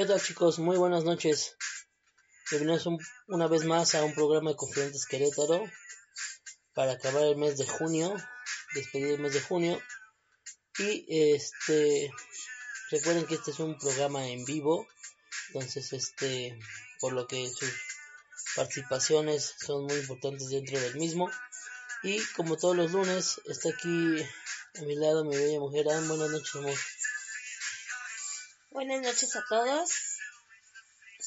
¿Qué tal chicos? Muy buenas noches. Bienvenidos un- una vez más a un programa de Confidentes Querétaro para acabar el mes de junio, despedir el mes de junio. Y este recuerden que este es un programa en vivo, entonces este por lo que sus participaciones son muy importantes dentro del mismo. Y como todos los lunes, está aquí a mi lado mi bella mujer. Buenas noches, amor. Buenas noches a todos.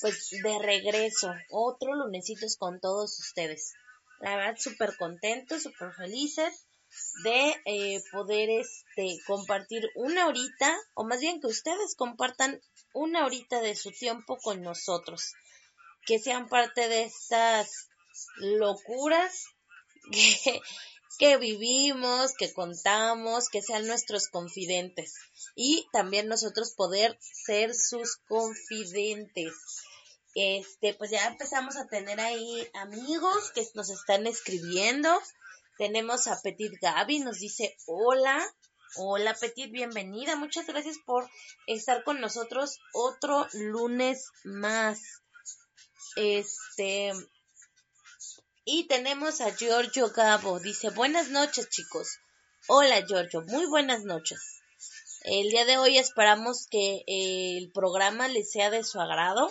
Pues de regreso, otro lunesitos con todos ustedes. La verdad, súper contentos, súper felices de eh, poder este compartir una horita, o más bien que ustedes compartan una horita de su tiempo con nosotros. Que sean parte de estas locuras que, que vivimos, que contamos, que sean nuestros confidentes y también nosotros poder ser sus confidentes. Este, pues ya empezamos a tener ahí amigos que nos están escribiendo. Tenemos a Petit Gaby, nos dice hola. Hola Petit, bienvenida. Muchas gracias por estar con nosotros otro lunes más. Este, y tenemos a Giorgio Gabo. Dice, buenas noches chicos. Hola Giorgio, muy buenas noches. El día de hoy esperamos que eh, el programa les sea de su agrado,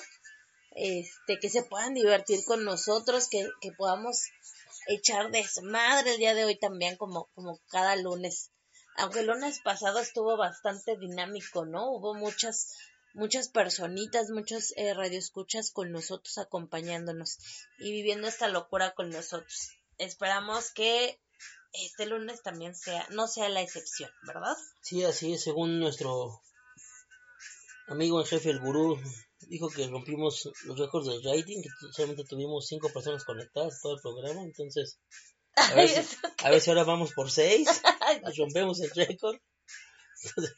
este, que se puedan divertir con nosotros, que, que podamos echar desmadre el día de hoy también, como, como cada lunes. Aunque el lunes pasado estuvo bastante dinámico, ¿no? Hubo muchas, muchas personitas, muchos eh, radioescuchas con nosotros acompañándonos y viviendo esta locura con nosotros. Esperamos que este lunes también sea, no sea la excepción, ¿verdad? Sí, así es, según nuestro amigo en jefe, el gurú, dijo que rompimos los récords del rating, que solamente tuvimos cinco personas conectadas todo el programa, entonces a ver, si, a ver si ahora vamos por seis, rompemos el récord. Entonces,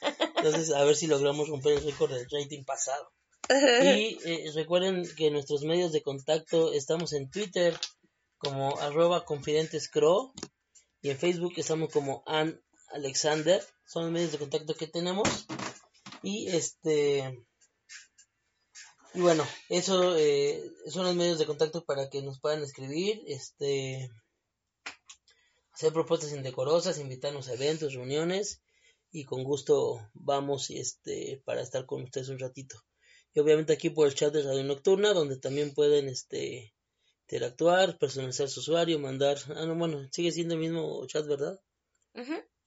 entonces, a ver si logramos romper el récord del rating pasado. Y eh, recuerden que nuestros medios de contacto estamos en Twitter como arroba confidentescro y en Facebook estamos como Ann Alexander. Son los medios de contacto que tenemos. Y este y bueno, eso eh, son los medios de contacto para que nos puedan escribir, este hacer propuestas indecorosas, invitarnos a eventos, reuniones y con gusto vamos este para estar con ustedes un ratito. Y obviamente aquí por el chat de Radio Nocturna donde también pueden este interactuar, personalizar su usuario, mandar, ah no, bueno, sigue siendo el mismo chat, ¿verdad?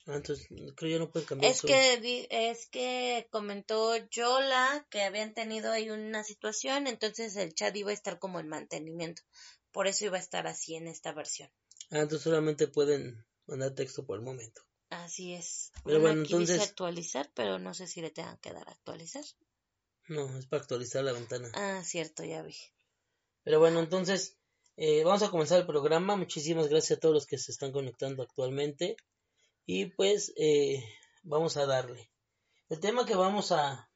Ah, entonces creo ya no pueden cambiar Es su- que es que comentó Yola que habían tenido ahí una situación, entonces el chat iba a estar como en mantenimiento. Por eso iba a estar así en esta versión. Ah, entonces solamente pueden mandar texto por el momento. Así es. Pero bueno, aquí dice entonces- actualizar, pero no sé si le tengan que dar a actualizar. No, es para actualizar la ventana. Ah, cierto, ya vi. Pero bueno, entonces eh, vamos a comenzar el programa. Muchísimas gracias a todos los que se están conectando actualmente. Y pues eh, vamos a darle. El tema que vamos a,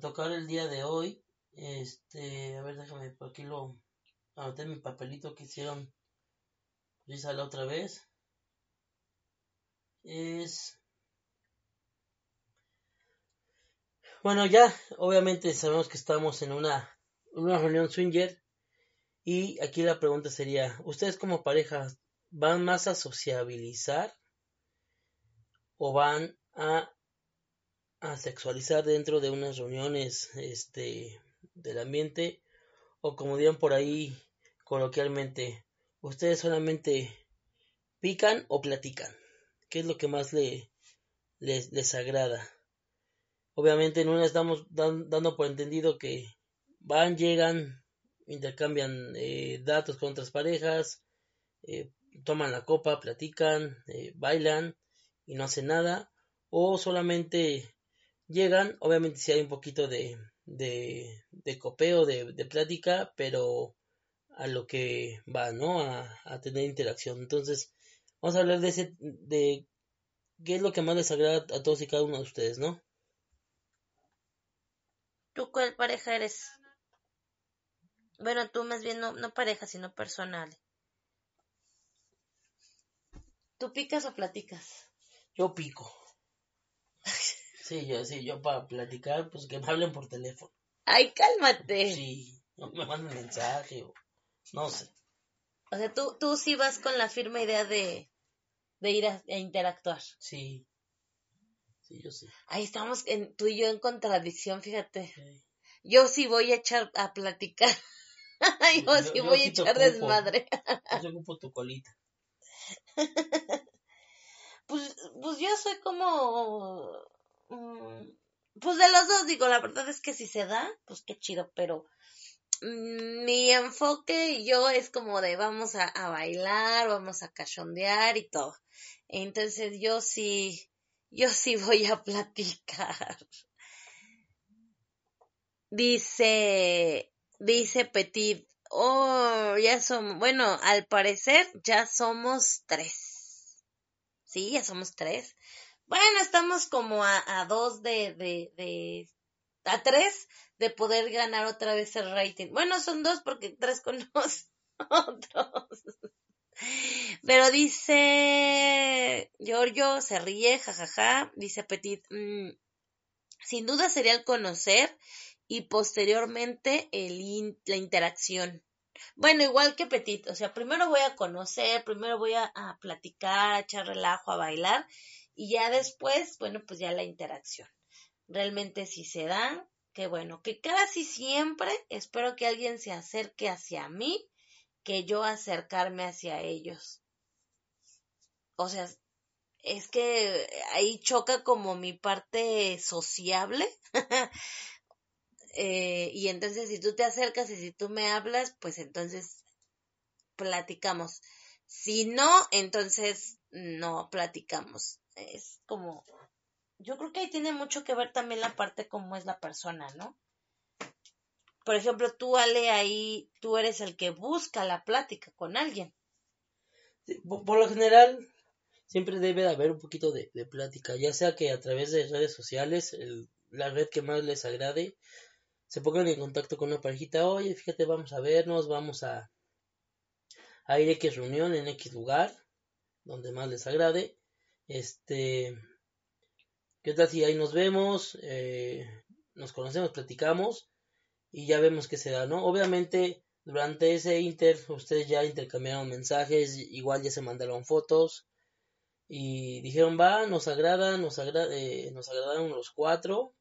tocar el día de hoy, este, a ver, déjame por aquí lo anoté mi papelito que hicieron Lisa la otra vez. Es bueno, ya obviamente sabemos que estamos en una, una reunión swinger y aquí la pregunta sería, ¿ustedes como pareja van más a sociabilizar o van a, a sexualizar dentro de unas reuniones este del ambiente o como dirían por ahí coloquialmente, ustedes solamente pican o platican? ¿Qué es lo que más le, les, les agrada? Obviamente en una estamos dando por entendido que van, llegan, intercambian eh, datos con otras parejas, eh, toman la copa, platican, eh, bailan y no hacen nada, o solamente llegan, obviamente si hay un poquito de, de, copeo, de, de, plática, pero a lo que va, ¿no? A, a, tener interacción. Entonces, vamos a hablar de ese, de qué es lo que más les agrada a todos y cada uno de ustedes, ¿no? ¿Tú cuál pareja eres? Bueno, tú más bien no, no pareja, sino personal. ¿Tú picas o platicas? Yo pico. Sí, yo, sí, yo para platicar, pues que me hablen por teléfono. Ay, cálmate. Sí, no me manden mensaje o no sé. O sea, tú, tú sí vas con la firme idea de, de ir a, interactuar. Sí. Sí, yo sí. Ahí estamos en, tú y yo en contradicción, fíjate. Yo sí voy a echar a platicar. yo, sí voy a echar desmadre. yo ocupo tu colita. pues, pues yo soy como... Mm, pues de los dos, digo, la verdad es que si se da, pues qué chido, pero mm, mi enfoque yo es como de vamos a, a, bailar, vamos a cachondear y todo. Entonces yo sí, yo sí voy a platicar. Dice, dice Petit, Oh, ya somos, bueno, al parecer ya somos tres. Sí, ya somos tres. Bueno, estamos como a, a dos de, de, de, a tres de poder ganar otra vez el rating. Bueno, son dos porque tres con nosotros. Pero dice Giorgio, se ríe, jajaja, dice Petit, mm, sin duda sería el conocer y posteriormente el la interacción. Bueno, igual que Petit, o sea, primero voy a conocer, primero voy a, platicar, a echar relajo, a bailar y ya después, bueno, pues ya la interacción. Realmente si se da, que bueno, que casi siempre espero que alguien se acerque hacia mí, que yo acercarme hacia ellos. O sea, es que ahí choca como mi parte sociable Eh, y entonces si tú te acercas y si tú me hablas, pues entonces platicamos. Si no, entonces no platicamos. Es como, yo creo que ahí tiene mucho que ver también la parte cómo es la persona, ¿no? Por ejemplo, tú, Ale, ahí tú eres el que busca la plática con alguien. por, lo general, siempre debe de haber un poquito de, plática, ya sea que a través de redes sociales, la red que más les agrade, se pongan en contacto con una parejita, oye, fíjate, vamos a vernos, vamos a, ir a X reunión en X lugar, donde más les agrade. Este, ¿qué tal si ahí nos vemos? Eh, nos conocemos, platicamos y ya vemos qué se da, ¿no? Obviamente, durante ese inter, ustedes ya intercambiaron mensajes, igual ya se mandaron fotos y dijeron, va, nos agrada, nos, agrada, eh, nos agradaron los cuatro,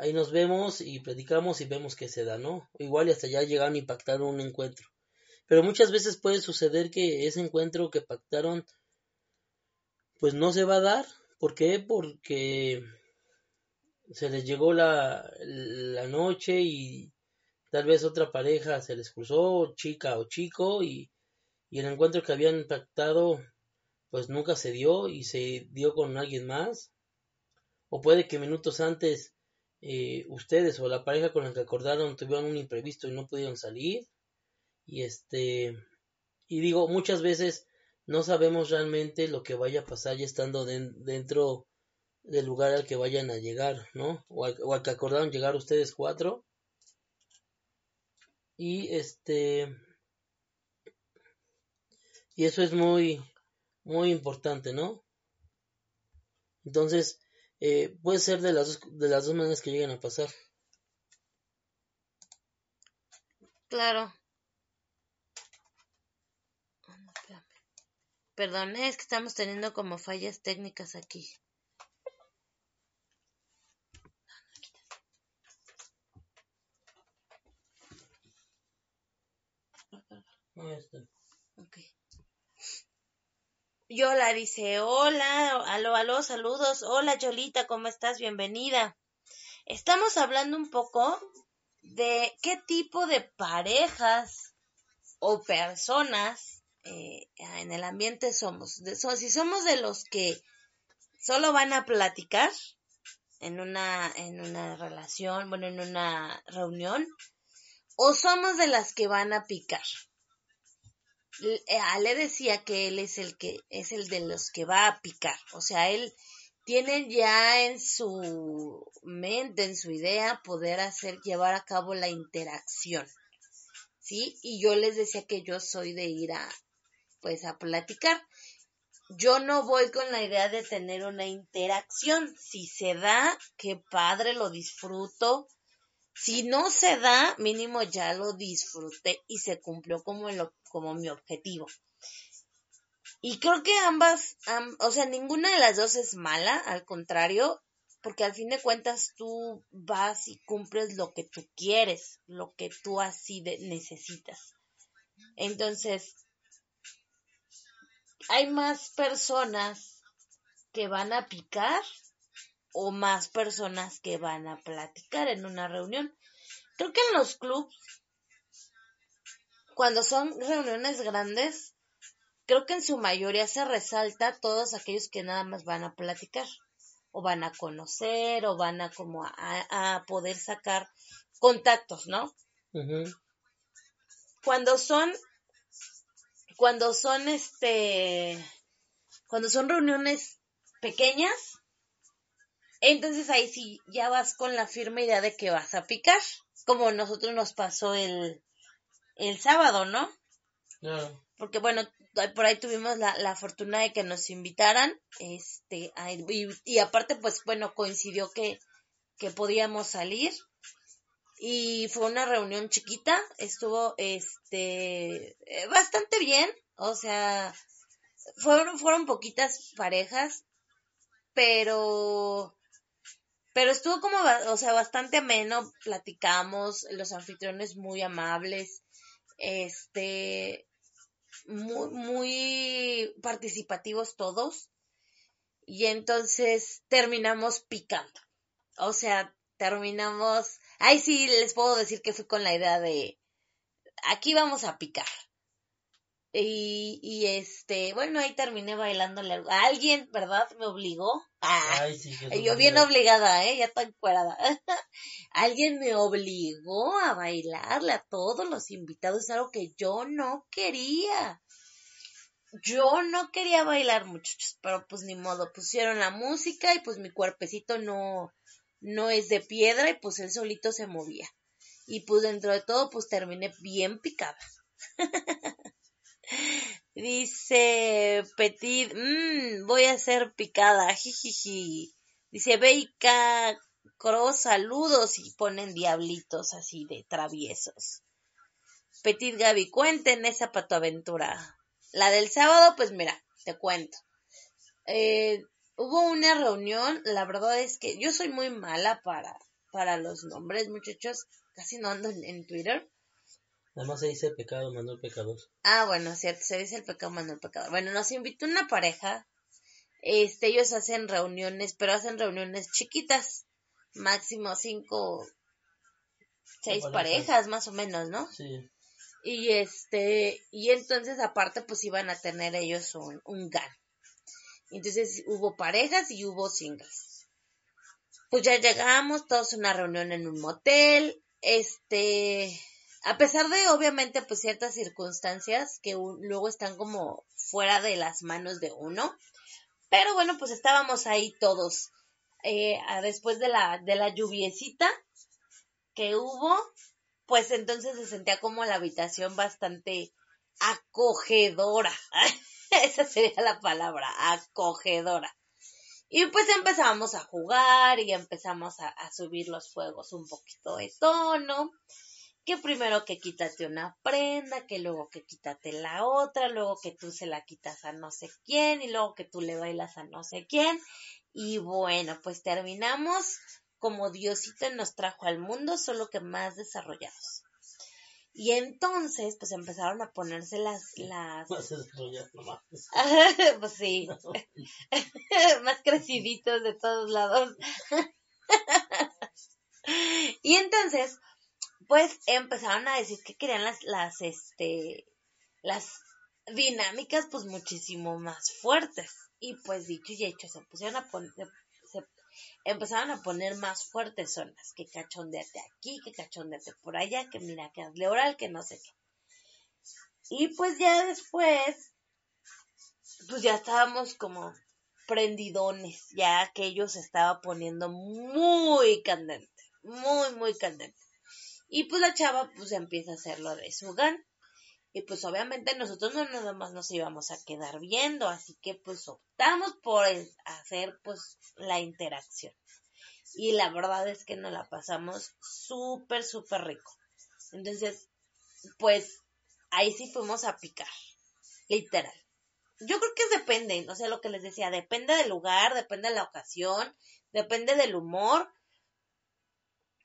ahí nos vemos y platicamos y vemos qué se da, ¿no? Igual y hasta ya llegaron y pactaron un encuentro. Pero muchas veces puede suceder que ese encuentro que pactaron pues no se va a dar. ¿Por qué? Porque se les llegó la, noche y tal vez otra pareja se les cruzó, chica o chico, y el encuentro que habían pactado pues nunca se dio y se dio con alguien más. O puede que minutos antes eh, ustedes o la pareja con la que acordaron tuvieron un imprevisto y no pudieron salir. Y este, y digo, muchas veces no sabemos realmente lo que vaya a pasar ya estando dentro del lugar al que vayan a llegar, ¿no? O al, o al que acordaron llegar ustedes cuatro. Y este, y eso es muy, muy importante, ¿no? Entonces, eh, puede ser de las, dos, de las dos maneras que lleguen a pasar. Claro. Perdón, es que estamos teniendo como fallas técnicas aquí. No, está. Okay. Yola dice, hola, aló, aló, saludos. Hola, Yolita, ¿cómo estás? Bienvenida. estamos hablando un poco de qué tipo de parejas o personas eh, en el ambiente somos. De, si somos de los que solo van a platicar en una, en una relación, bueno, en una reunión, o somos de las que van a picar. Le eh, decía que él es el que es el de los que va a picar, o sea, él tiene ya en su mente, en su idea, poder hacer, llevar a cabo la interacción. ¿Sí? Y yo les decía que yo soy de ir a, pues, a platicar. Yo no voy con la idea de tener una interacción. Si se da, qué padre, lo disfruto. Si no se da, mínimo ya lo disfruté y se cumplió como, como mi objetivo. Y creo que ambas, o sea, ninguna de las dos es mala, al contrario, porque al fin de cuentas tú vas y cumples lo que tú quieres, lo que tú así necesitas. Entonces, hay más personas que van a picar o más personas que van a platicar en una reunión. Creo que en los clubs, cuando son reuniones grandes, creo que en su mayoría se resalta todos aquellos que nada más van a platicar o van a conocer o van a como a, poder sacar contactos, ¿no? Cuando son, cuando son este, cuando son reuniones pequeñas, entonces ahí sí ya vas con la firme idea de que vas a picar, como nosotros nos pasó el, el sábado, ¿no? Porque bueno, por ahí tuvimos la, la fortuna de que nos invitaran, este, y, aparte, pues bueno, coincidió que, que podíamos salir y fue una reunión chiquita, estuvo, este, eh, bastante bien, o sea, fueron, fueron poquitas parejas, pero, pero estuvo como, o sea, bastante ameno, platicamos, los anfitriones muy amables, este, muy, muy participativos todos y entonces terminamos picando. O sea, terminamos, ahí sí les puedo decir que fui con la idea de, aquí vamos a picar. Y, y este, bueno, ahí terminé bailándole a alguien, ¿verdad? Me obligó. Ah, yo bien obligada, ¿eh? Ya estoy encuerada. alguien me obligó a bailarle a todos los invitados, algo que yo no quería. Yo no quería bailar, muchachos, pero pues ni modo, pusieron la música y pues mi cuerpecito no, no es de piedra y pues él solito se movía. Y pues dentro de todo, pues terminé bien picada. Dice Petit, mmm, voy a ser picada, jijiji. Dice Beika Cross, saludos y ponen diablitos así de traviesos. Petit Gaby, cuenten esa aventura La del sábado, pues mira, te cuento. Eh, hubo una reunión, la verdad es que yo soy muy mala para, para los nombres, muchachos, casi no ando en Twitter. Además se dice pecado, Manuel pecador. Ah, bueno, cierto, se dice el pecado, Manuel pecador. Bueno, nos invitó una pareja. Este, ellos hacen reuniones, pero hacen reuniones chiquitas. Máximo cinco, seis parejas, más o menos, ¿no? Sí. Y este, y entonces aparte pues iban a tener ellos un, un GAN. Entonces hubo parejas y hubo singles. Pues ya llegamos, todos a una reunión en un motel. Este, a pesar de obviamente pues ciertas circunstancias que luego están como fuera de las manos de uno, pero bueno pues estábamos ahí todos eh, después de la de la lluviecita que hubo pues entonces se sentía como la habitación bastante acogedora. Esa sería la palabra acogedora. Y pues empezamos a jugar y empezamos a, a subir los fuegos un poquito de tono que primero que quítate una prenda, que luego que quítate la otra, luego que tú se la quitas a no sé quién y luego que tú le bailas a no sé quién. Y bueno, pues terminamos como Diosito nos trajo al mundo, solo que más desarrollados. Y entonces, pues empezaron a ponerse las... las... Pues sí. más creciditos de todos lados. Y entonces, pues empezaron a decir que querían las, las, este, las dinámicas pues muchísimo más fuertes. Y pues dicho y hecho, se pusieron a poner, empezaron a poner más fuertes zonas, que cachondeate aquí, que cachondeate por allá, que mira, que hazle oral, que no sé qué. Y pues ya después, pues ya estábamos como prendidones, ya aquello se estaba poniendo muy candente, muy, muy candente. Y pues la chava pues empieza a hacerlo de su gan. Y pues obviamente nosotros no nada más nos íbamos a quedar viendo, así que pues optamos por hacer pues la interacción. Y la verdad es que nos la pasamos súper, súper rico. Entonces, pues ahí sí fuimos a picar, literal. Yo creo que depende, no sé lo que les decía, depende del lugar, depende de la ocasión, depende del humor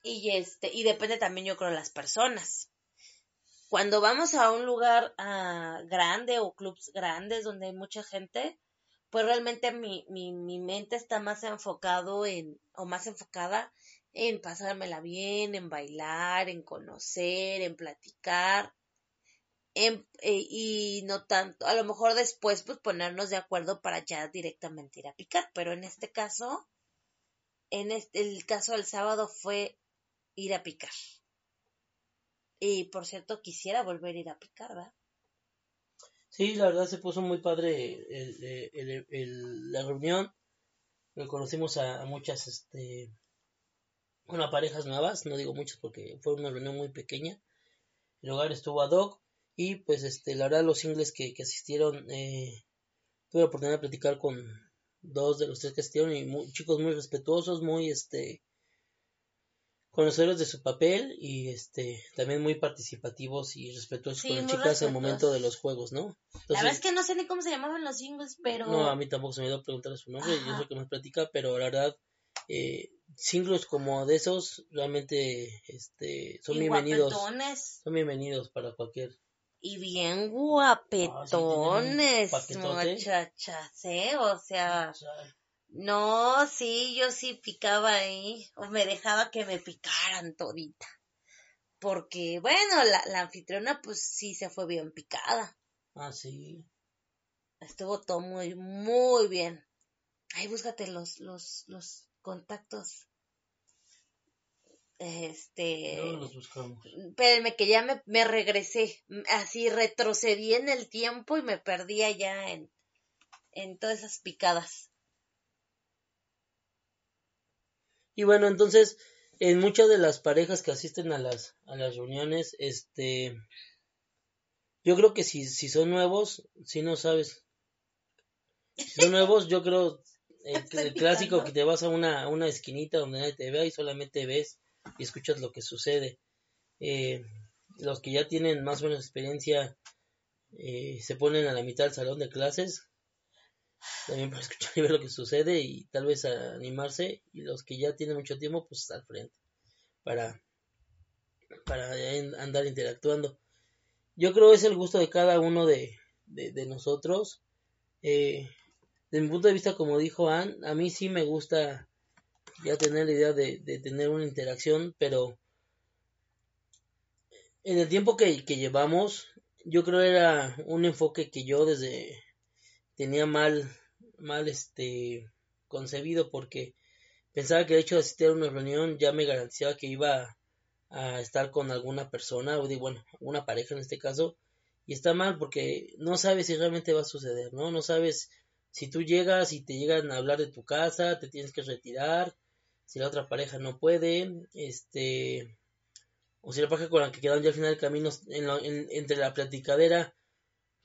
y este y depende también yo creo de las personas. Cuando vamos a un lugar ah, grande o clubs grandes donde hay mucha gente, pues realmente mi, mi, mi mente está más enfocado en, o más enfocada en pasármela bien, en bailar, en conocer, en platicar, en, eh, y no tanto, a lo mejor después pues ponernos de acuerdo para ya directamente ir a picar, pero en este caso, en este, el caso del sábado fue ir a picar. Y por cierto, quisiera volver a ir a picar, ¿verdad? Sí, la verdad se puso muy padre el, la reunión. Conocimos a, muchas, este, bueno, parejas nuevas, no digo muchas porque fue una reunión muy pequeña. El hogar estuvo ad hoc y pues este, la verdad los singles que, que asistieron, eh, tuve la oportunidad de platicar con dos de los tres que asistieron y chicos muy respetuosos, muy este, conocedores de su papel y este también muy participativos y respetuosos con las chicas en el momento de los juegos, ¿no? la verdad es que no sé ni cómo se llamaban los singles, pero... No, a mí tampoco se me dio a preguntar su nombre, yo sé que nos platica, pero la verdad, eh, singles como de esos realmente este son bienvenidos. Son bienvenidos para cualquier... Y bien guapetones, ah, muchachas, ¿eh? O sea... No, sí, yo sí picaba ahí, o me dejaba que me picaran todita. Porque, bueno, la, la anfitriona pues sí se fue bien picada. Ah, sí. Estuvo todo muy, muy bien. Ahí búscate los, los, los contactos. Este. No los buscamos. Espérenme que ya me, me regresé. Así retrocedí en el tiempo y me perdí allá en, en todas esas picadas. Y bueno, entonces, en muchas de las parejas que asisten a las, a las reuniones, este, yo creo que si, si son nuevos, si no sabes, si son nuevos, yo creo el, clásico que te vas a una, una esquinita donde nadie te vea y solamente ves y escuchas lo que sucede. Eh, los que ya tienen más o menos experiencia eh, se ponen a la mitad del salón de clases también para escuchar y ver lo que sucede y tal vez animarse y los que ya tienen mucho tiempo pues al frente para para andar interactuando. Yo creo que es el gusto de cada uno de, de, nosotros. Eh, desde mi punto de vista como dijo Ann a mí sí me gusta ya tener la idea de, de tener una interacción pero en el tiempo que, que llevamos yo creo era un enfoque que yo desde tenía mal, mal este concebido porque pensaba que el hecho de asistir a una reunión ya me garantizaba que iba a estar con alguna persona, o de, bueno, una pareja en este caso, y está mal porque no sabes si realmente va a suceder, ¿no? No sabes si tú llegas y te llegan a hablar de tu casa, te tienes que retirar, si la otra pareja no puede, este, o si la pareja con la que quedaron ya al final del camino en entre la platicadera,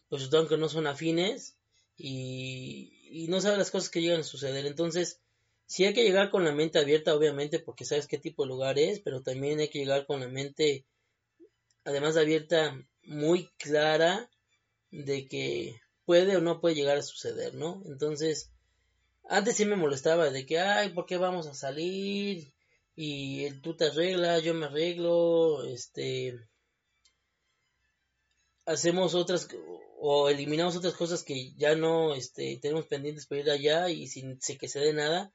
pues que no son afines, y, no sabes las cosas que llegan a suceder. Entonces, sí hay que llegar con la mente abierta, obviamente, porque sabes qué tipo de lugar es, pero también hay que llegar con la mente, además abierta, muy clara de que puede o no puede llegar a suceder, ¿no? Entonces, antes sí me molestaba de que, ay, ¿por qué vamos a salir? Y tú te arreglas, yo me arreglo, este, hacemos otras o eliminamos otras cosas que ya no este, tenemos pendientes para ir allá y sin, que se dé nada.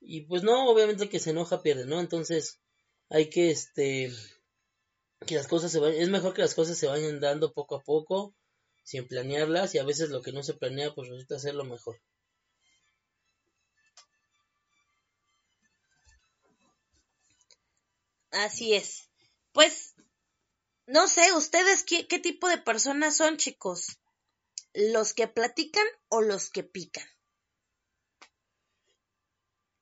Y pues no, obviamente que se enoja pierde, ¿no? Entonces, hay que, este, que las cosas se vayan, es mejor que las cosas se vayan dando poco a poco, sin planearlas, y a veces lo que no se planea, pues resulta ser lo mejor. Así es. Pues, no sé, ustedes qué, qué tipo de personas son, chicos. ¿Los que platican o los que pican?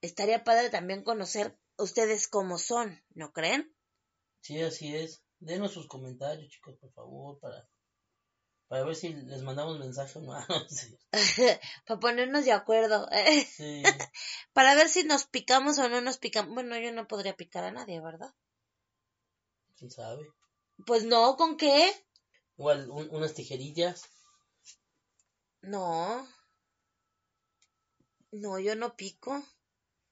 Estaría padre también conocer ustedes cómo son, ¿no creen? Sí, así es. Denos sus comentarios, chicos, por favor, para, para ver si les mandamos mensaje o no. para ponernos de acuerdo. Sí. para ver si nos picamos o no nos picamos. Bueno, yo no podría picar a nadie, ¿verdad? ¿Quién sabe? Pues no, ¿con qué? Igual, unas tijerillas. No. No, yo no pico.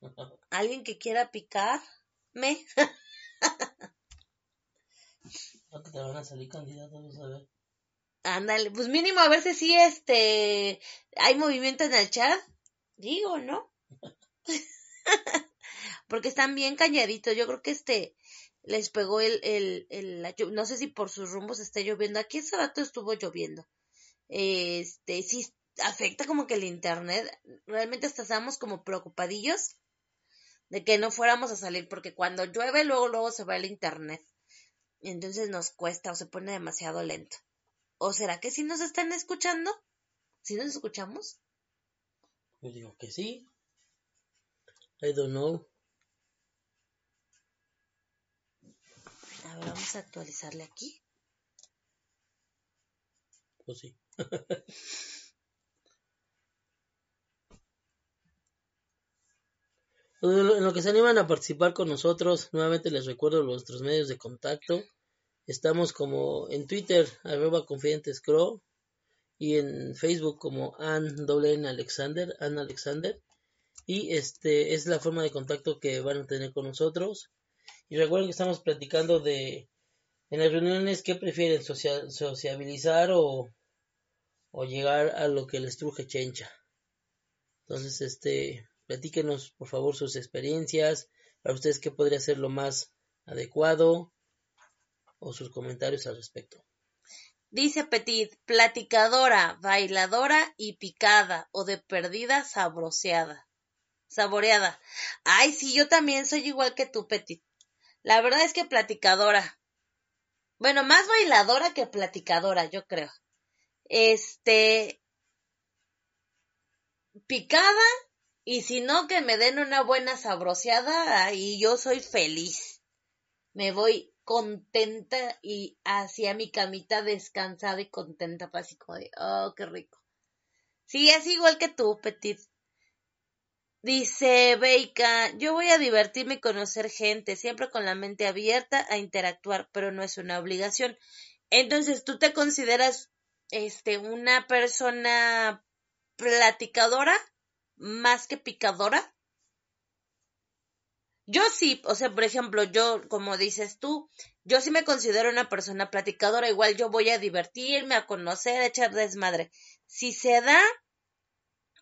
¿Alguien que quiera picar? ¿Me? ¿No te van a salir candidatos a ver? Ándale, pues mínimo a ver si sí, este, hay movimiento en el chat. Digo, ¿no? Porque están bien cañaditos. Yo creo que este les pegó el, el, el, no sé si por sus rumbos esté lloviendo. Aquí ese rato estuvo lloviendo. Este, sí, afecta como que el internet. Realmente hasta estamos como preocupadillos de que no fuéramos a salir, porque cuando llueve luego, luego se va el internet. Entonces nos cuesta o se pone demasiado lento. ¿O será que sí nos están escuchando? ¿Sí nos escuchamos? Yo digo que sí. I don't know. Vamos a actualizarle aquí. Pues sí. En lo que se animan a participar con nosotros, nuevamente les recuerdo nuestros medios de contacto. Estamos como en Twitter, arroba confidentes crow, y en Facebook como Ann Alexander, Ann Alexander. Y este es la forma de contacto que van a tener con nosotros. Y recuerden que estamos platicando de en las reuniones qué prefieren, sociabilizar o, o llegar a lo que les truje chencha. Entonces, este, Platíquenos, por favor, sus experiencias, para ustedes qué podría ser lo más adecuado o sus comentarios al respecto. Dice Petit, platicadora, bailadora y picada o de perdida sabroseada. Saboreada. Ay, sí, yo también soy igual que tú, Petit. La verdad es que platicadora. Bueno, más bailadora que platicadora, yo creo. Este. Picada y si no, que me den una buena sabroseada y yo soy feliz. Me voy contenta y hacia mi camita descansada y contenta, pues, así como de, oh, qué rico. Sí, es igual que tú, Petit. Dice Beika, yo voy a divertirme y conocer gente, siempre con la mente abierta a interactuar, pero no es una obligación. Entonces, ¿tú te consideras este una persona platicadora? más que picadora? Yo sí, o sea, por ejemplo, yo, como dices tú, yo sí me considero una persona platicadora, igual yo voy a divertirme, a conocer, a echar desmadre. Si se da,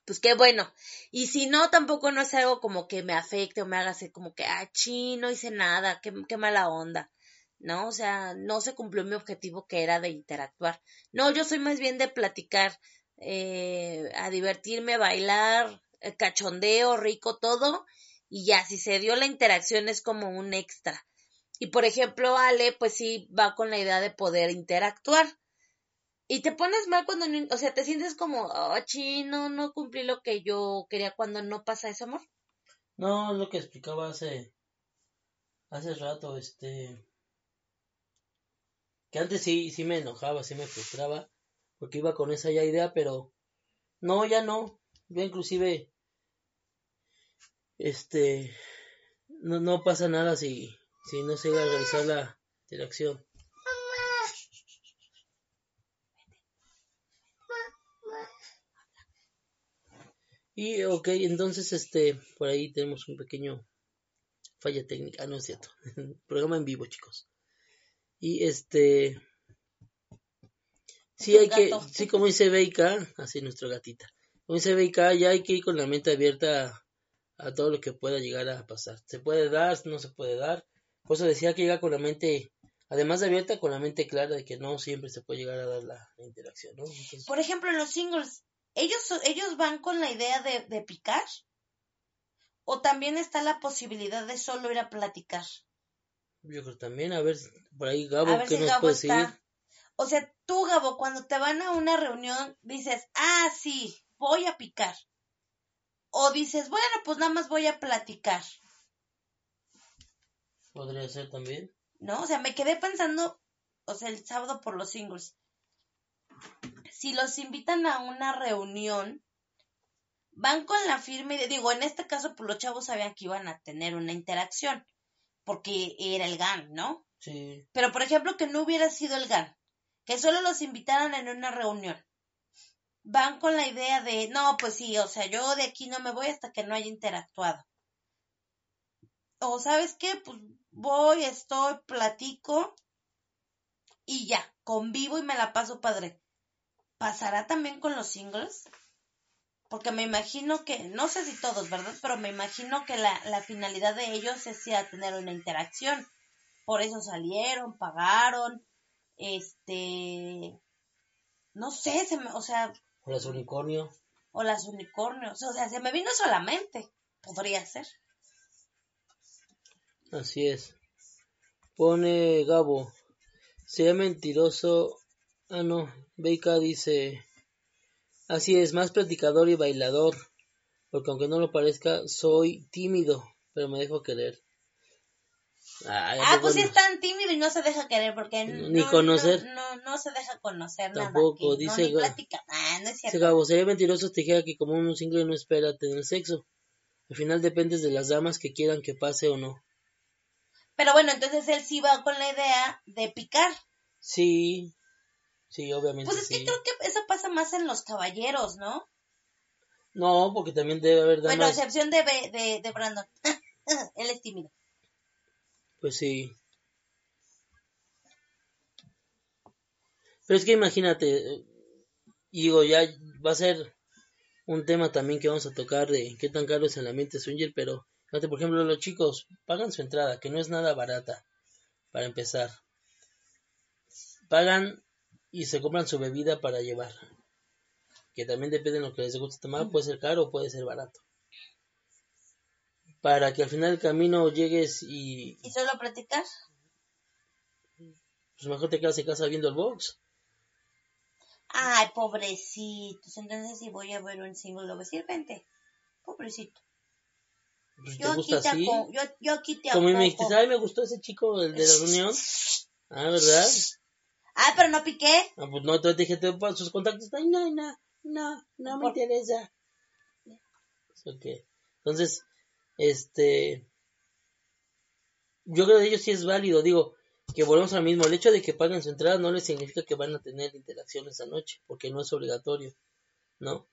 pues qué bueno. Y si no, tampoco no es algo como que me afecte o me haga así como que, ah, chino, no hice nada, qué, qué mala onda. ¿No? O sea, no se cumplió mi objetivo que era de interactuar. No, yo soy más bien de platicar, eh, a divertirme, bailar, cachondeo, rico, todo, y ya, si se dio la interacción es como un extra. Y por ejemplo, Ale, pues sí va con la idea de poder interactuar. Y te pones mal cuando, o sea, te sientes como, oh, chino, no cumplí lo que yo quería cuando no pasa ese amor. No, es lo que explicaba hace, hace rato, este, que antes sí, sí me enojaba, sí me frustraba, porque iba con esa ya idea, pero no, ya no, yo inclusive este no, no pasa nada si, si no se va a realizar la interacción. Y ok, entonces este por ahí tenemos un pequeño falla técnica, ah, no es cierto. Programa en vivo, chicos. Y este sí hay que, sí como dice Beika, así nuestra gatita. Como dice Beika, ya hay que ir con la mente abierta a todo lo que pueda llegar a pasar. Se puede dar, no se puede dar, Por eso decía que llega con la mente, además de abierta, con la mente clara de que no siempre se puede llegar a dar la, interacción, ¿no? Por ejemplo, en los singles, ¿ellos, ellos van con la idea de, de picar? ¿O también está la posibilidad de solo ir a platicar? Yo creo también, a ver, por ahí Gabo, ¿qué nos puede decir? O sea, tú, Gabo, cuando te van a una reunión, dices, ah, sí, voy a picar. O dices, bueno, pues nada más voy a platicar. Podría ser también. No, o sea, me quedé pensando, o sea, el sábado por los singles. Si los invitan a una reunión, van con la firme, digo, en este caso, pues los chavos sabían que iban a tener una interacción, porque era el GAN, ¿no? Sí. Pero, por ejemplo, que no hubiera sido el GAN, que solo los invitaran en una reunión. Van con la idea de, no, pues sí, o sea, yo de aquí no me voy hasta que no haya interactuado. O sabes qué, pues voy, estoy, platico y ya, convivo y me la paso padre. ¿Pasará también con los singles? Porque me imagino que, no sé si todos, ¿verdad? Pero me imagino que la, la finalidad de ellos es ya tener una interacción. Por eso salieron, pagaron, este, no sé, se me, o sea... O las unicornios. O las unicornios, o sea, se me vino solamente, podría ser. Así es. Pone Gabo. Sea mentiroso. Ah, no. Beika dice. Así es, más platicador y bailador. Porque aunque no lo parezca, soy tímido, pero me dejo querer. ah, pues sí es tan tímido y no se deja querer porque ni conocer. No, no, se deja conocer Tampoco, nada. dice no, plática. Ah, no es cierto. Dice Gabo, sería mentiroso te dijera que como un single no espera tener sexo. Al final dependes de las damas que quieran que pase o no. Pero bueno, entonces él sí va con la idea de picar. Sí, sí, obviamente. Pues es que creo que eso pasa más en los caballeros, ¿no? No, porque también debe haber damas. Bueno, excepción de, de, de Brandon. él es tímido. Pues sí. Pero es que imagínate, y digo, ya va a ser un tema también que vamos a tocar de qué tan caro es el ambiente swinger, pero Fíjate, por ejemplo, los chicos pagan su entrada, que no es nada barata, para empezar. Pagan y se compran su bebida para llevar. Que también depende de lo que les guste tomar, puede ser caro o puede ser barato. Para que al final del camino llegues y... ¿Y solo practicar? Pues mejor te quedas en casa viendo el box. Ay, pobrecitos. Entonces si voy a ver un single, lo decir, vente. Pobrecito. Pues, yo, aquí así? yo, yo, aquí te Como me dijiste, ay, me gustó ese chico, el de la reunión. Ah, ¿verdad? Ah, pero no piqué. Ah, pues no, te dije, sus contactos. Ay, no, no, no, no me interesa. Ok. Entonces, este. Yo creo que ellos sí es válido. Digo, que volvemos al mismo. El hecho de que paguen su entrada no les significa que van a tener interacción esa noche, porque no es obligatorio, ¿no?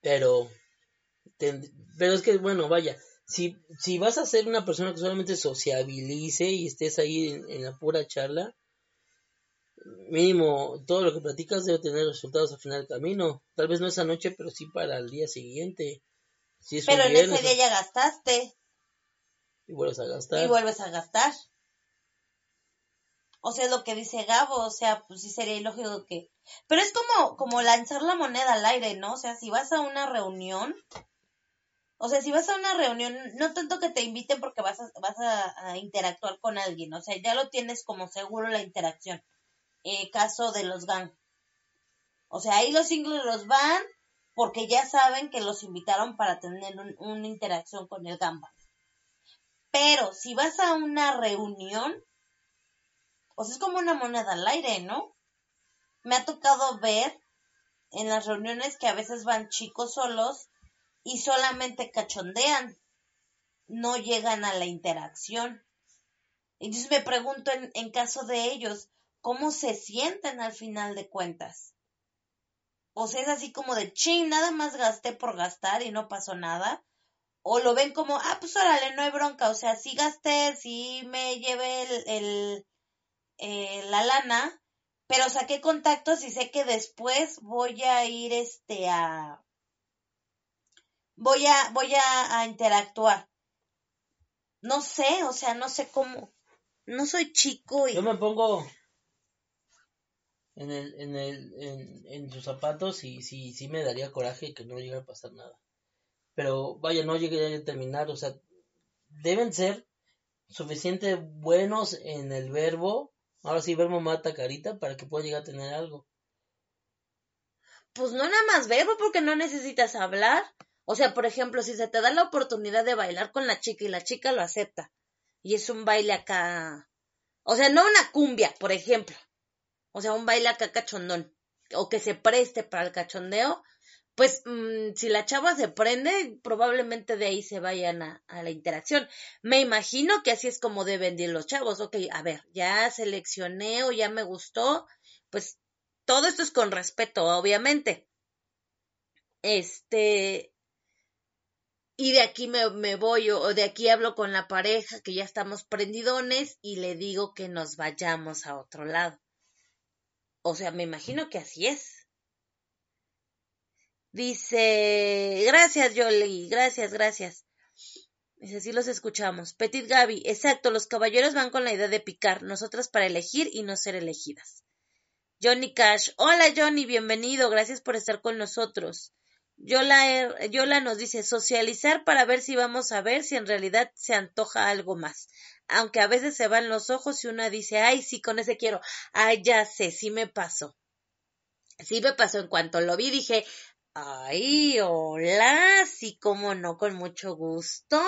Pero pero es que, bueno, vaya, si, si vas a ser una persona que solamente sociabilice y estés ahí en, la pura charla, mínimo todo lo que platicas debe tener resultados al final del camino. Tal vez no esa noche, pero sí para el día siguiente. pero en ese día ya gastaste. Y vuelves a gastar. Y vuelves a gastar. O sea, lo que dice Gabo, o sea, pues sí sería ilógico que... Pero es como, como lanzar la moneda al aire, ¿no? O sea, si vas a una reunión, o sea, si vas a una reunión, no tanto que te inviten porque vas a, vas a, interactuar con alguien, o sea, ya lo tienes como seguro la interacción. Eh, caso de los GAN. O sea, ahí los singles los van porque ya saben que los invitaron para tener una interacción con el gamba. Pero si vas a una reunión, pues es como una moneda al aire, ¿no? Me ha tocado ver en las reuniones que a veces van chicos solos y solamente cachondean, no llegan a la interacción. Entonces me pregunto en, en caso de ellos, ¿cómo se sienten al final de cuentas? O sea, es así como de ching, nada más gasté por gastar y no pasó nada. O lo ven como, ah, pues órale, no hay bronca. O sea, sí gasté, sí me llevé el, el eh, la lana, pero saqué contactos y sé que después voy a ir este a, voy a, voy a, interactuar. no sé, o sea, no sé cómo. No soy chico y... Yo me pongo en el, en el, en, en sus zapatos y sí, sí me daría coraje que no llegara a pasar nada. Pero vaya, no llegué a terminar, o sea, deben ser suficiente buenos en el verbo, ahora sí verbo mata carita, para que pueda llegar a tener algo. Pues no nada más verbo porque no necesitas hablar. O sea, por ejemplo, si se te da la oportunidad de bailar con la chica y la chica lo acepta, y es un baile acá, o sea, no una cumbia, por ejemplo, o sea, un baile acá cachondón, o que se preste para el cachondeo, pues mm, si la chava se prende, probablemente de ahí se vayan a, a, la interacción. Me imagino que así es como deben ir los chavos. Ok, a ver, ya seleccioné o ya me gustó, pues todo esto es con respeto, obviamente. Este, y de aquí me, voy o de aquí hablo con la pareja que ya estamos prendidones y le digo que nos vayamos a otro lado. O sea, me imagino que así es. Dice, gracias Yoli, gracias, gracias. Dice, sí los escuchamos. Petit Gaby, exacto, los caballeros van con la idea de picar, nosotras para elegir y no ser elegidas. Johnny Cash, hola Johnny, bienvenido, gracias por estar con nosotros. Yola, Yola nos dice socializar para ver si vamos a ver si en realidad se antoja algo más. Aunque a veces se van los ojos y una dice, ay, sí, con ese quiero. Ay, ya sé, sí me pasó. Sí me pasó. En cuanto lo vi dije, ay, hola, sí, cómo no, con mucho gusto.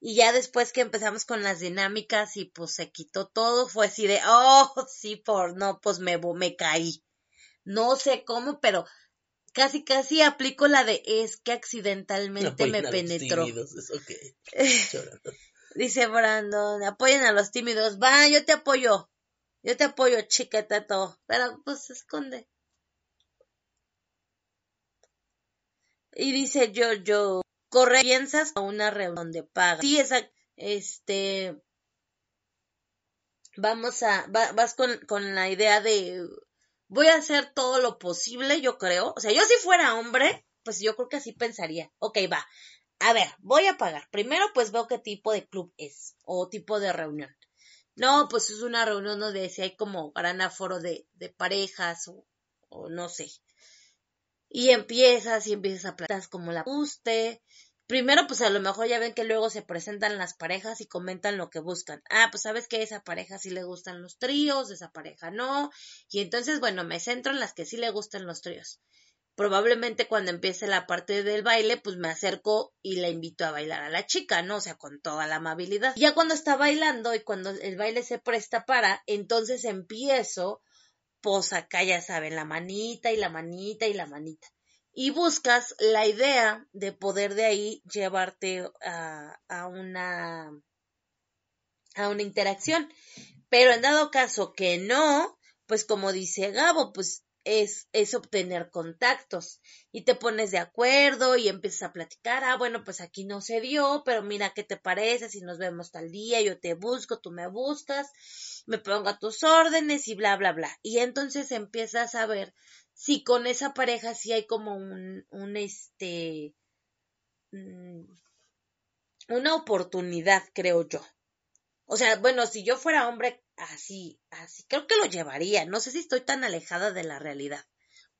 Y ya después que empezamos con las dinámicas y pues se quitó todo, fue así de, oh, sí, por, no, pues me, me caí. No sé cómo, pero casi casi aplico la de es que accidentalmente me penetró. Dice Brandon, apoyen a los tímidos. Va, yo te apoyo. Yo te apoyo, chica, todo. Pero pues se esconde. Y dice yo, yo, corre, piensas a una reunión de paga. Sí, esa, este, vamos a, vas con, con la idea de voy a hacer todo lo posible, yo creo. O sea, yo si fuera hombre, pues yo creo que así pensaría. Ok, va. A ver, voy a pagar. Primero, pues veo qué tipo de club es o tipo de reunión. No, pues es una reunión donde si hay como gran aforo de, parejas o, o, no sé. Y empiezas y empiezas a plantar como la guste primero, pues a lo mejor ya ven que luego se presentan las parejas y comentan lo que buscan. Ah, pues sabes que a esa pareja sí le gustan los tríos, esa pareja no. Y entonces, bueno, me centro en las que sí le gustan los tríos. Probablemente cuando empiece la parte del baile, pues me acerco y la invito a bailar a la chica, ¿no? O sea, con toda la amabilidad. Ya cuando está bailando y cuando el baile se presta para, entonces empiezo, pues acá ya saben, la manita y la manita y la manita y buscas la idea de poder de ahí llevarte a, a una a una interacción. Pero en dado caso que no, pues como dice Gabo, pues es, es obtener contactos y te pones de acuerdo y empiezas a platicar, ah, bueno, pues aquí no se dio, pero mira qué te parece si nos vemos tal día, yo te busco, tú me buscas, me pongo a tus órdenes y bla, bla, bla. Y entonces empiezas a ver si con esa pareja sí hay como un, un este, mm, una oportunidad, creo yo. O sea, bueno, si yo fuera hombre así, así, creo que lo llevaría. No sé si estoy tan alejada de la realidad.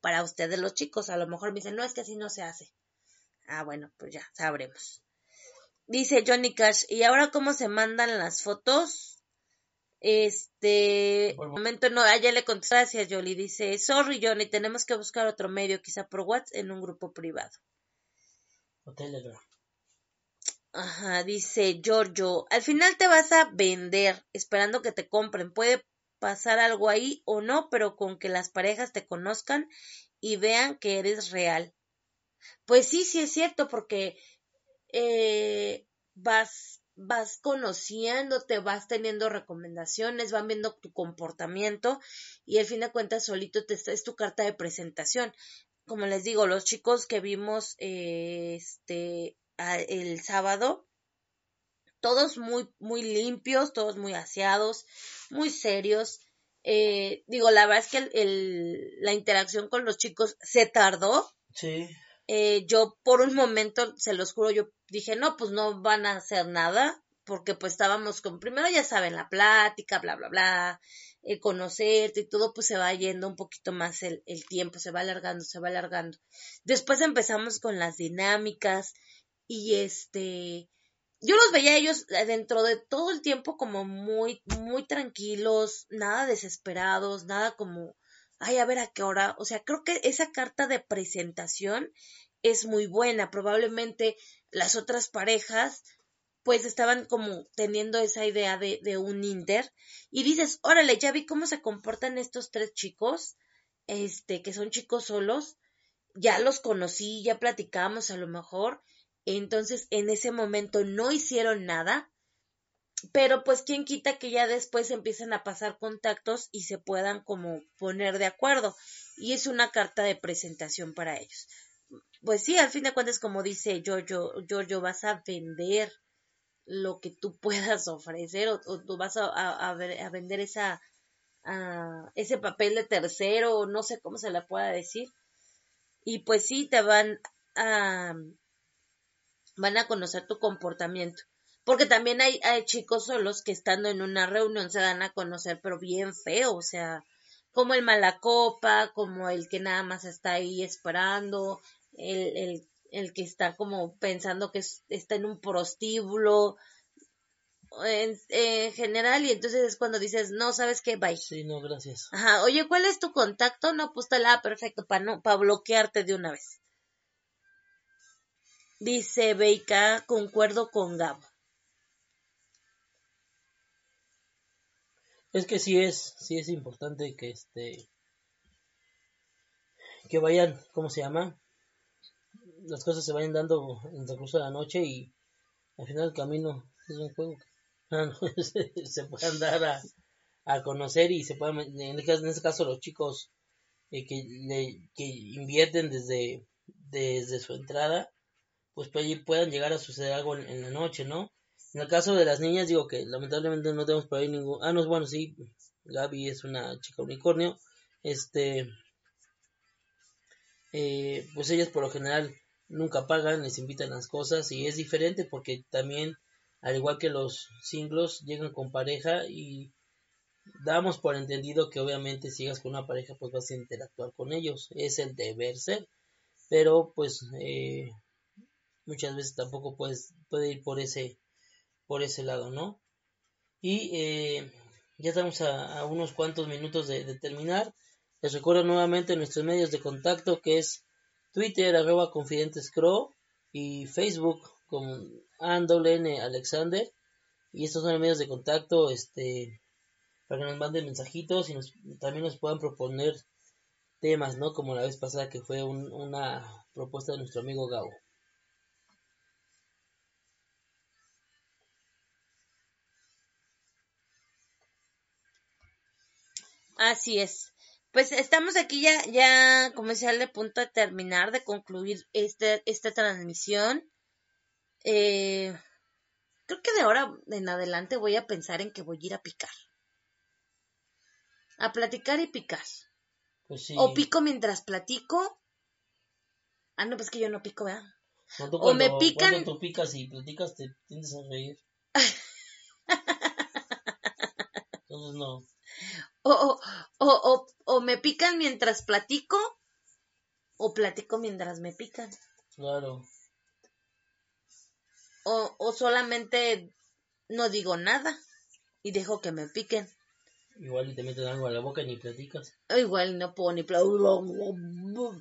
Para ustedes los chicos, a lo mejor me dicen, no, es que así no se hace. Ah, bueno, pues ya, sabremos. Dice Johnny Cash, ¿y ahora cómo se mandan las fotos? Este, momento no, ya le contesté, gracias Jolie, dice, sorry Johnny, tenemos que buscar otro medio, quizá por WhatsApp, en un grupo privado. O Telegram. Ajá, dice Giorgio, al final te vas a vender esperando que te compren. Puede pasar algo ahí o no, pero con que las parejas te conozcan y vean que eres real. Pues sí, sí es cierto, porque eh, vas vas conociéndote, vas teniendo recomendaciones, van viendo tu comportamiento y al fin de cuentas solito te es tu carta de presentación. Como les digo, los chicos que vimos eh, este el sábado, todos muy muy limpios, todos muy aseados, muy serios. Eh, digo, la verdad es que el, la interacción con los chicos se tardó. Sí. Eh, yo por un momento, se los juro, yo dije, no, pues no van a hacer nada, porque pues estábamos con, primero ya saben, la plática, bla, bla, bla, el conocerte y todo, pues se va yendo un poquito más el, el tiempo, se va alargando, se va alargando. Después empezamos con las dinámicas y este, yo los veía a ellos dentro de todo el tiempo como muy, muy tranquilos, nada desesperados, nada como, ay, a ver a qué hora. O sea, creo que esa carta de presentación es muy buena. Probablemente las otras parejas pues estaban como teniendo esa idea de, de un Inter y dices, órale, ya vi cómo se comportan estos tres chicos, este, que son chicos solos, ya los conocí, ya platicamos a lo mejor, entonces en ese momento no hicieron nada, pero pues quién quita que ya después empiecen a pasar contactos y se puedan como poner de acuerdo y es una carta de presentación para ellos pues sí, al fin de cuentas, como dice Giorgio, Giorgio, vas a vender lo que tú puedas ofrecer o, tú vas a, vender esa, ese papel de tercero, no sé cómo se le pueda decir. Y pues sí, te van a, van a conocer tu comportamiento. Porque también hay, hay chicos solos que estando en una reunión se dan a conocer, pero bien feo, o sea, como el malacopa, como el que nada más está ahí esperando, el, el, el que está como pensando que está en un prostíbulo, en, en, general, y entonces es cuando dices, no, ¿sabes qué? Bye. Sí, no, gracias. Ajá, oye, ¿cuál es tu contacto? No, pues la perfecto, para no, para bloquearte de una vez. Dice Beika, concuerdo con Gabo. Es que sí es, sí es importante que este, que vayan, ¿cómo se llama? las cosas se vayan dando en el transcurso de la noche y al final del camino es un juego que ah, se, puedan dar a, conocer y se puedan, en este caso los chicos eh, que, le, que invierten desde, desde su entrada, pues puedan llegar a suceder algo en, la noche, ¿no? En el caso de las niñas, digo que lamentablemente no tenemos por ahí ningún... Ah, no, bueno, sí, Gaby es una chica unicornio. Este... Eh, pues ellas por lo general nunca pagan, les invitan las cosas y es diferente porque también, al igual que los singlos, llegan con pareja y damos por entendido que obviamente si llegas con una pareja pues vas a interactuar con ellos, es el deber ser, pero pues eh, muchas veces tampoco puedes, puede ir por ese, por ese lado, ¿no? Y eh, ya estamos a, unos cuantos minutos de, terminar. Les recuerdo nuevamente nuestros medios de contacto que es Twitter arroba confidentes crow y Facebook con N Alexander y estos son los medios de contacto este para que nos manden mensajitos y nos, también nos puedan proponer temas no como la vez pasada que fue una propuesta de nuestro amigo Gabo Así es. Pues estamos aquí ya, ya comercial de punto de terminar, de concluir este, esta transmisión. Eh, creo que de ahora en adelante voy a pensar en que voy a ir a picar. A platicar y picar. Pues sí. O pico mientras platico. Ah, no, pues que yo no pico, ¿verdad? o me pican. Cuando tú picas y platicas te tiendes a reír. Entonces no o, o, o, o, me pican mientras platico o platico mientras me pican. Claro. O, o solamente no digo nada y dejo que me piquen. Igual y te meten algo a la boca y ni platicas. O igual no puedo ni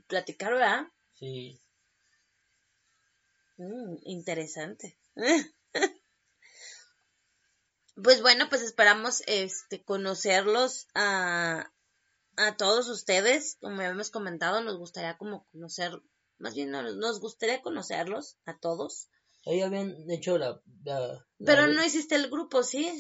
platicar, ¿verdad? Sí. Mm, interesante. Pues bueno, pues esperamos este conocerlos a, a todos ustedes. Como habíamos comentado, nos gustaría como conocer, más bien nos, gustaría conocerlos a todos. Ahí habían hecho la... Pero no hiciste el grupo, ¿sí?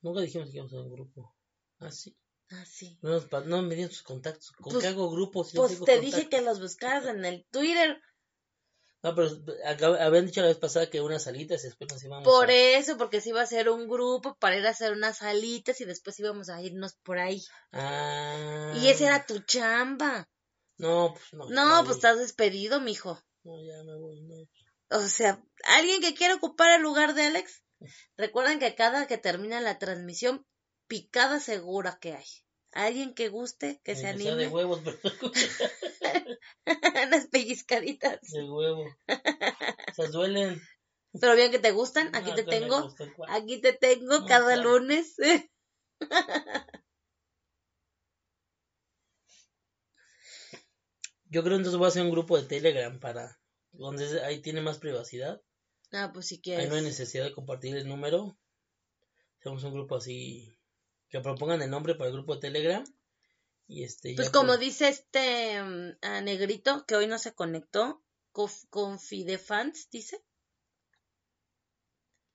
Nunca dijimos que íbamos a un grupo. Ah, sí. Ah, sí. No, no me dieron sus contactos. ¿Con pues, qué hago grupos? pues te dije que los buscaras en el Twitter. No, pero habían dicho la vez pasada que unas salitas y después nos íbamos Por eso, porque se iba a hacer un grupo para ir a hacer unas salitas y después íbamos a irnos por ahí. Ah. Y esa era tu chamba. No, pues no. No, pues estás despedido, mijo. No, ya me voy, no. O sea, ¿alguien que quiera ocupar el lugar de Alex? Recuerden que cada que termina la transmisión, picada segura que hay. Alguien que guste, que se anime. de huevos, pero Unas pellizcaditas. de huevo. O sea, duelen. Pero bien que te gustan, aquí No, te tengo. gusta. Aquí te tengo No, cada claro. lunes. Yo creo entonces voy a hacer un grupo de Telegram para donde ahí tiene más privacidad. Ah, pues si Ahí quieres. no hay necesidad de compartir el número. Hacemos un grupo así que propongan el nombre para el grupo de Telegram y este Pues como dice este mm, a Negrito, que hoy no se conectó, Conf- Confidefans, dice.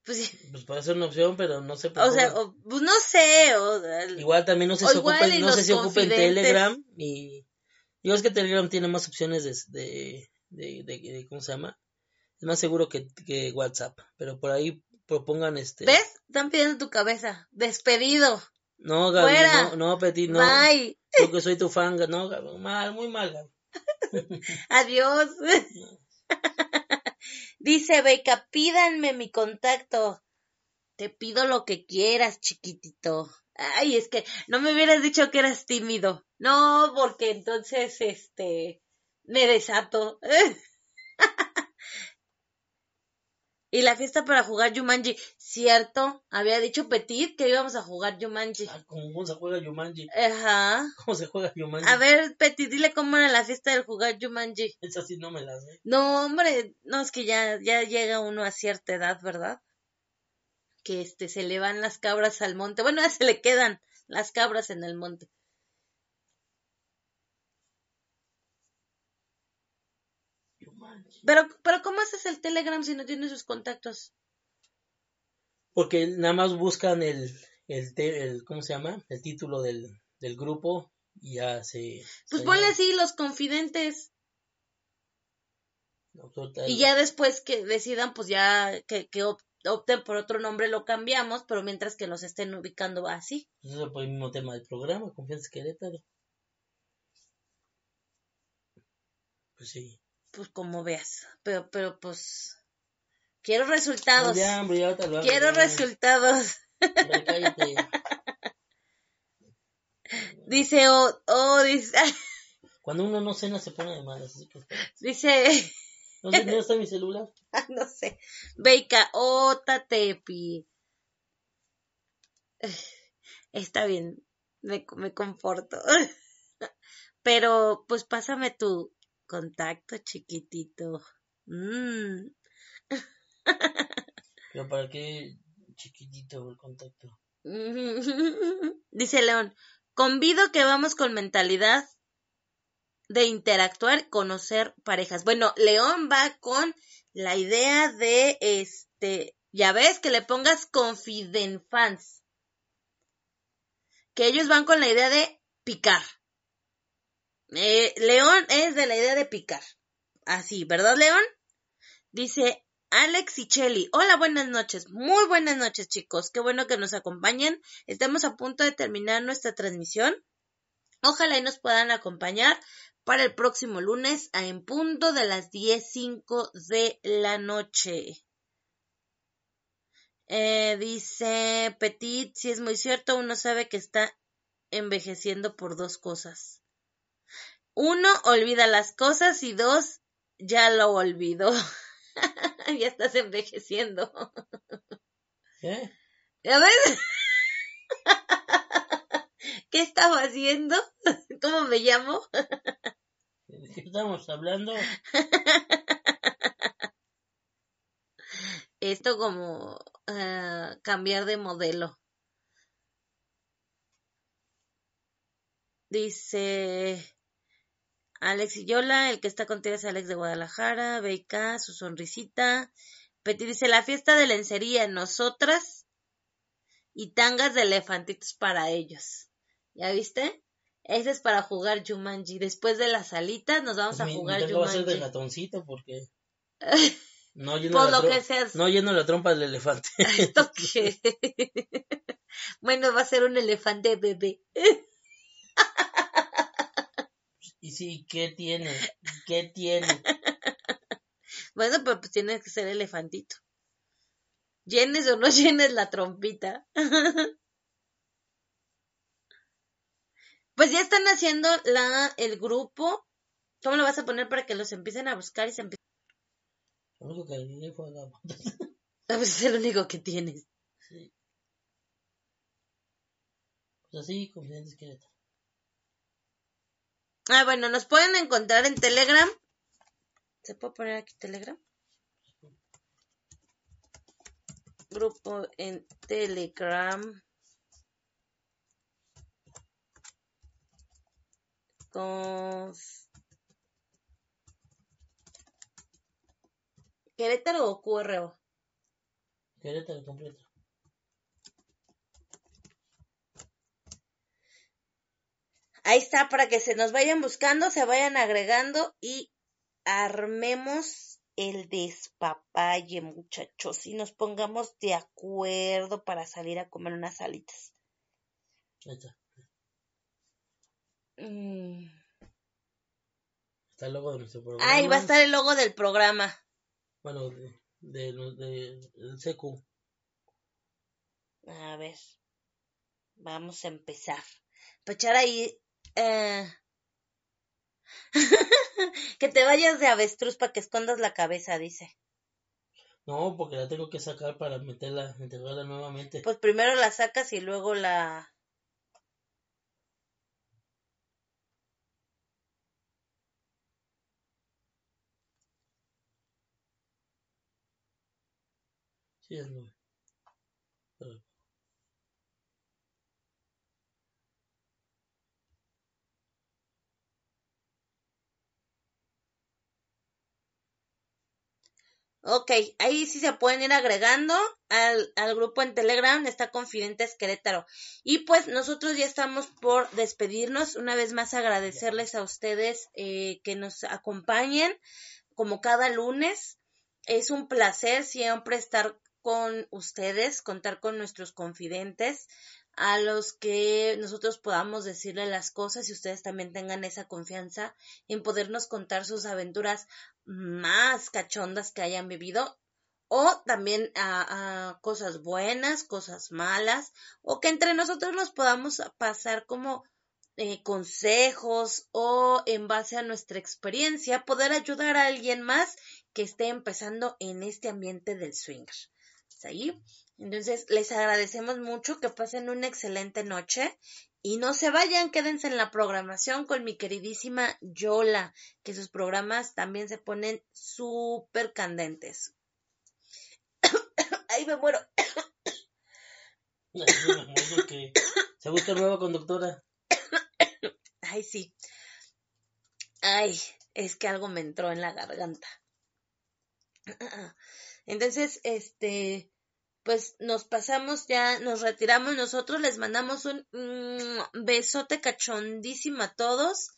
Pues pues puede ser una opción, pero no sé o sea, o- pues no sé, o, el- igual también no sé si ocupen, no sé si ocupen. Telegram y yo es que Telegram tiene más opciones de de, de, de- de- ¿cómo se llama? Es más seguro que, que WhatsApp, pero por ahí propongan este ¿ves? Están pidiendo tu cabeza. Despedido. No, Gaby, Fuera. no, no, Petit, no. Bye. Yo que soy tu fan, no, Gaby, mal, muy mal, Gaby. Adiós. Dice Beca, pídanme mi contacto. Te pido lo que quieras, chiquitito. Ay, es que no me hubieras dicho que eras tímido. No, porque entonces, este, me desato. y la fiesta para jugar Jumanji, cierto, había dicho Petit que íbamos a jugar Jumanji. Ah, ¿Cómo se juega Yumanji? Ajá. ¿Cómo se juega Yumanji? A ver, Petit, dile cómo era la fiesta del jugar Jumanji. Esa sí no me la sé. No, hombre, no es que ya, ya llega uno a cierta edad, ¿verdad? Que este se le van las cabras al monte. Bueno, ya se le quedan las cabras en el monte. Pero, pero ¿cómo haces el Telegram si no tienes sus contactos? Porque nada más buscan el, el, te- el ¿cómo se llama? El título del, del grupo y ya se... Pues se- ponle así los confidentes y ya después que decidan, pues ya que, que op- opten por otro nombre lo cambiamos, pero mientras que los estén ubicando así. Pues Eso fue el mismo tema del programa, Confianza Querétaro. Pues sí. Pues como veas. Pero, pero pues quiero resultados. No, ya, hombre, ya ahorita lo hago, Quiero ya. resultados. Cállate. Dice, oh, oh, dice, Cuando uno no cena se pone de malas, así que... dice, No sé, ¿dónde está mi celular? no sé, Beika, oh, tatepi. Está bien, me, me comporto. Pero, pues pásame tu contacto, chiquitito. Mm. Pero para qué chiquitito el contacto. Dice León, convido que vamos con mentalidad de interactuar, conocer parejas. Bueno, León va con la idea de este, ya ves, que le pongas confident fans. Que ellos van con la idea de picar. Eh, León es de la idea de picar. Así, ¿verdad, León? Dice Alex y Chelly. Hola, buenas noches. Muy buenas noches, chicos. Qué bueno que nos acompañen. Estamos a punto de terminar nuestra transmisión. Ojalá y nos puedan acompañar para el próximo lunes a en punto de las 10.05 de la noche. Eh, dice Petit, si es muy cierto, uno sabe que está envejeciendo por dos cosas. Uno, olvida las cosas y dos, ya lo olvidó. ya estás envejeciendo. ¿Qué? ¿Ya ves? ¿Qué estaba haciendo? ¿Cómo me llamo? ¿De qué estamos hablando? Esto como ah, cambiar de modelo. Dice Alex y Yola, el que está contigo es Alex de Guadalajara, BK, su sonrisita. Peti dice, la fiesta de lencería, nosotras y tangas de elefantitos para ellos. ¿Ya viste? Ese es para jugar Jumanji. Después de las alitas nos vamos Pues a jugar tanga va a ser de Jumanji. ratoncito porque no lleno, Por la lo tro- que seas. no lleno la trompa del elefante. ¿Esto qué? bueno, va a ser un elefante bebé. Y sí, ¿qué tiene? ¿Qué tiene? Bueno, pero pues tiene que ser elefantito. llenes o no llenes la trompita. pues ya están haciendo la, el grupo. ¿Cómo lo vas a poner para que los empiecen a buscar y se empiecen? Lo único que dije fue la A ver si es el único que tienes. Sí. Pues así, confidentes Querétaro. Ah, bueno, nos pueden encontrar en Telegram. ¿Se puede poner aquí Telegram? Grupo en Telegram. Con Querétaro o QRO. Querétaro completo. Ahí está para que se nos vayan buscando, se vayan agregando y armemos el despapalle, muchachos, y nos pongamos de acuerdo para salir a comer unas alitas. Ahí está. Mm. Está el logo de nuestro programa. Ahí va a estar el logo del programa. Bueno, de, de, de- del CQ. A ver. Vamos a empezar. Para echar ahí. Eh, que te vayas de avestruz para que escondas la cabeza, dice. No, porque la tengo que sacar para meterla, integrarla nuevamente. Pues primero la sacas y luego la. Sí, es nueve. Pero- Ok, ahí sí se pueden ir agregando al, al grupo en Telegram, está Confidentes Querétaro. Y pues nosotros ya estamos por despedirnos. Una vez más agradecerles a ustedes eh, que nos acompañen como cada lunes. Es un placer siempre estar con ustedes, contar con nuestros confidentes, a los que nosotros podamos decirle las cosas y ustedes también tengan esa confianza en podernos contar sus aventuras más cachondas que hayan vivido o también a, cosas buenas, cosas malas o que entre nosotros nos podamos pasar como eh, consejos o en base a nuestra experiencia poder ayudar a alguien más que esté empezando en este ambiente del swinger. ¿Sí? Entonces, les agradecemos mucho que pasen una excelente noche y no se vayan, quédense en la programación con mi queridísima Yola, que sus programas también se ponen súper candentes. Ahí me muero. Que se busca nueva conductora. Ay, sí. Ay, es que algo me entró en la garganta. Entonces, este, pues nos pasamos ya, nos retiramos nosotros, les mandamos un mm, besote cachondísimo a todos.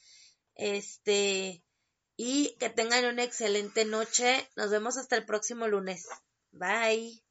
Este, y que tengan una excelente noche. Nos vemos hasta el próximo lunes. Bye.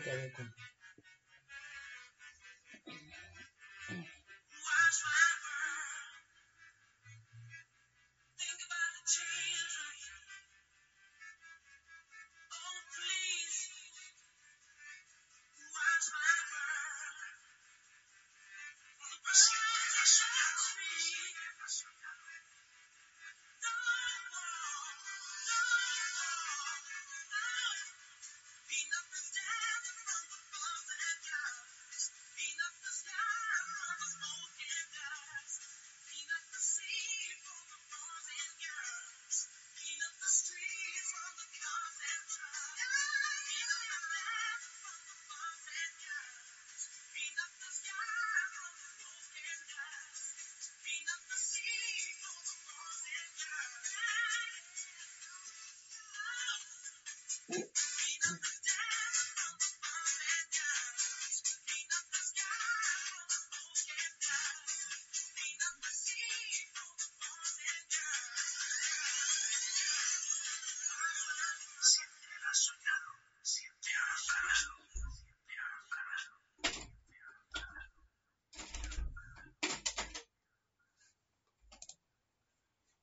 Soñado. Otra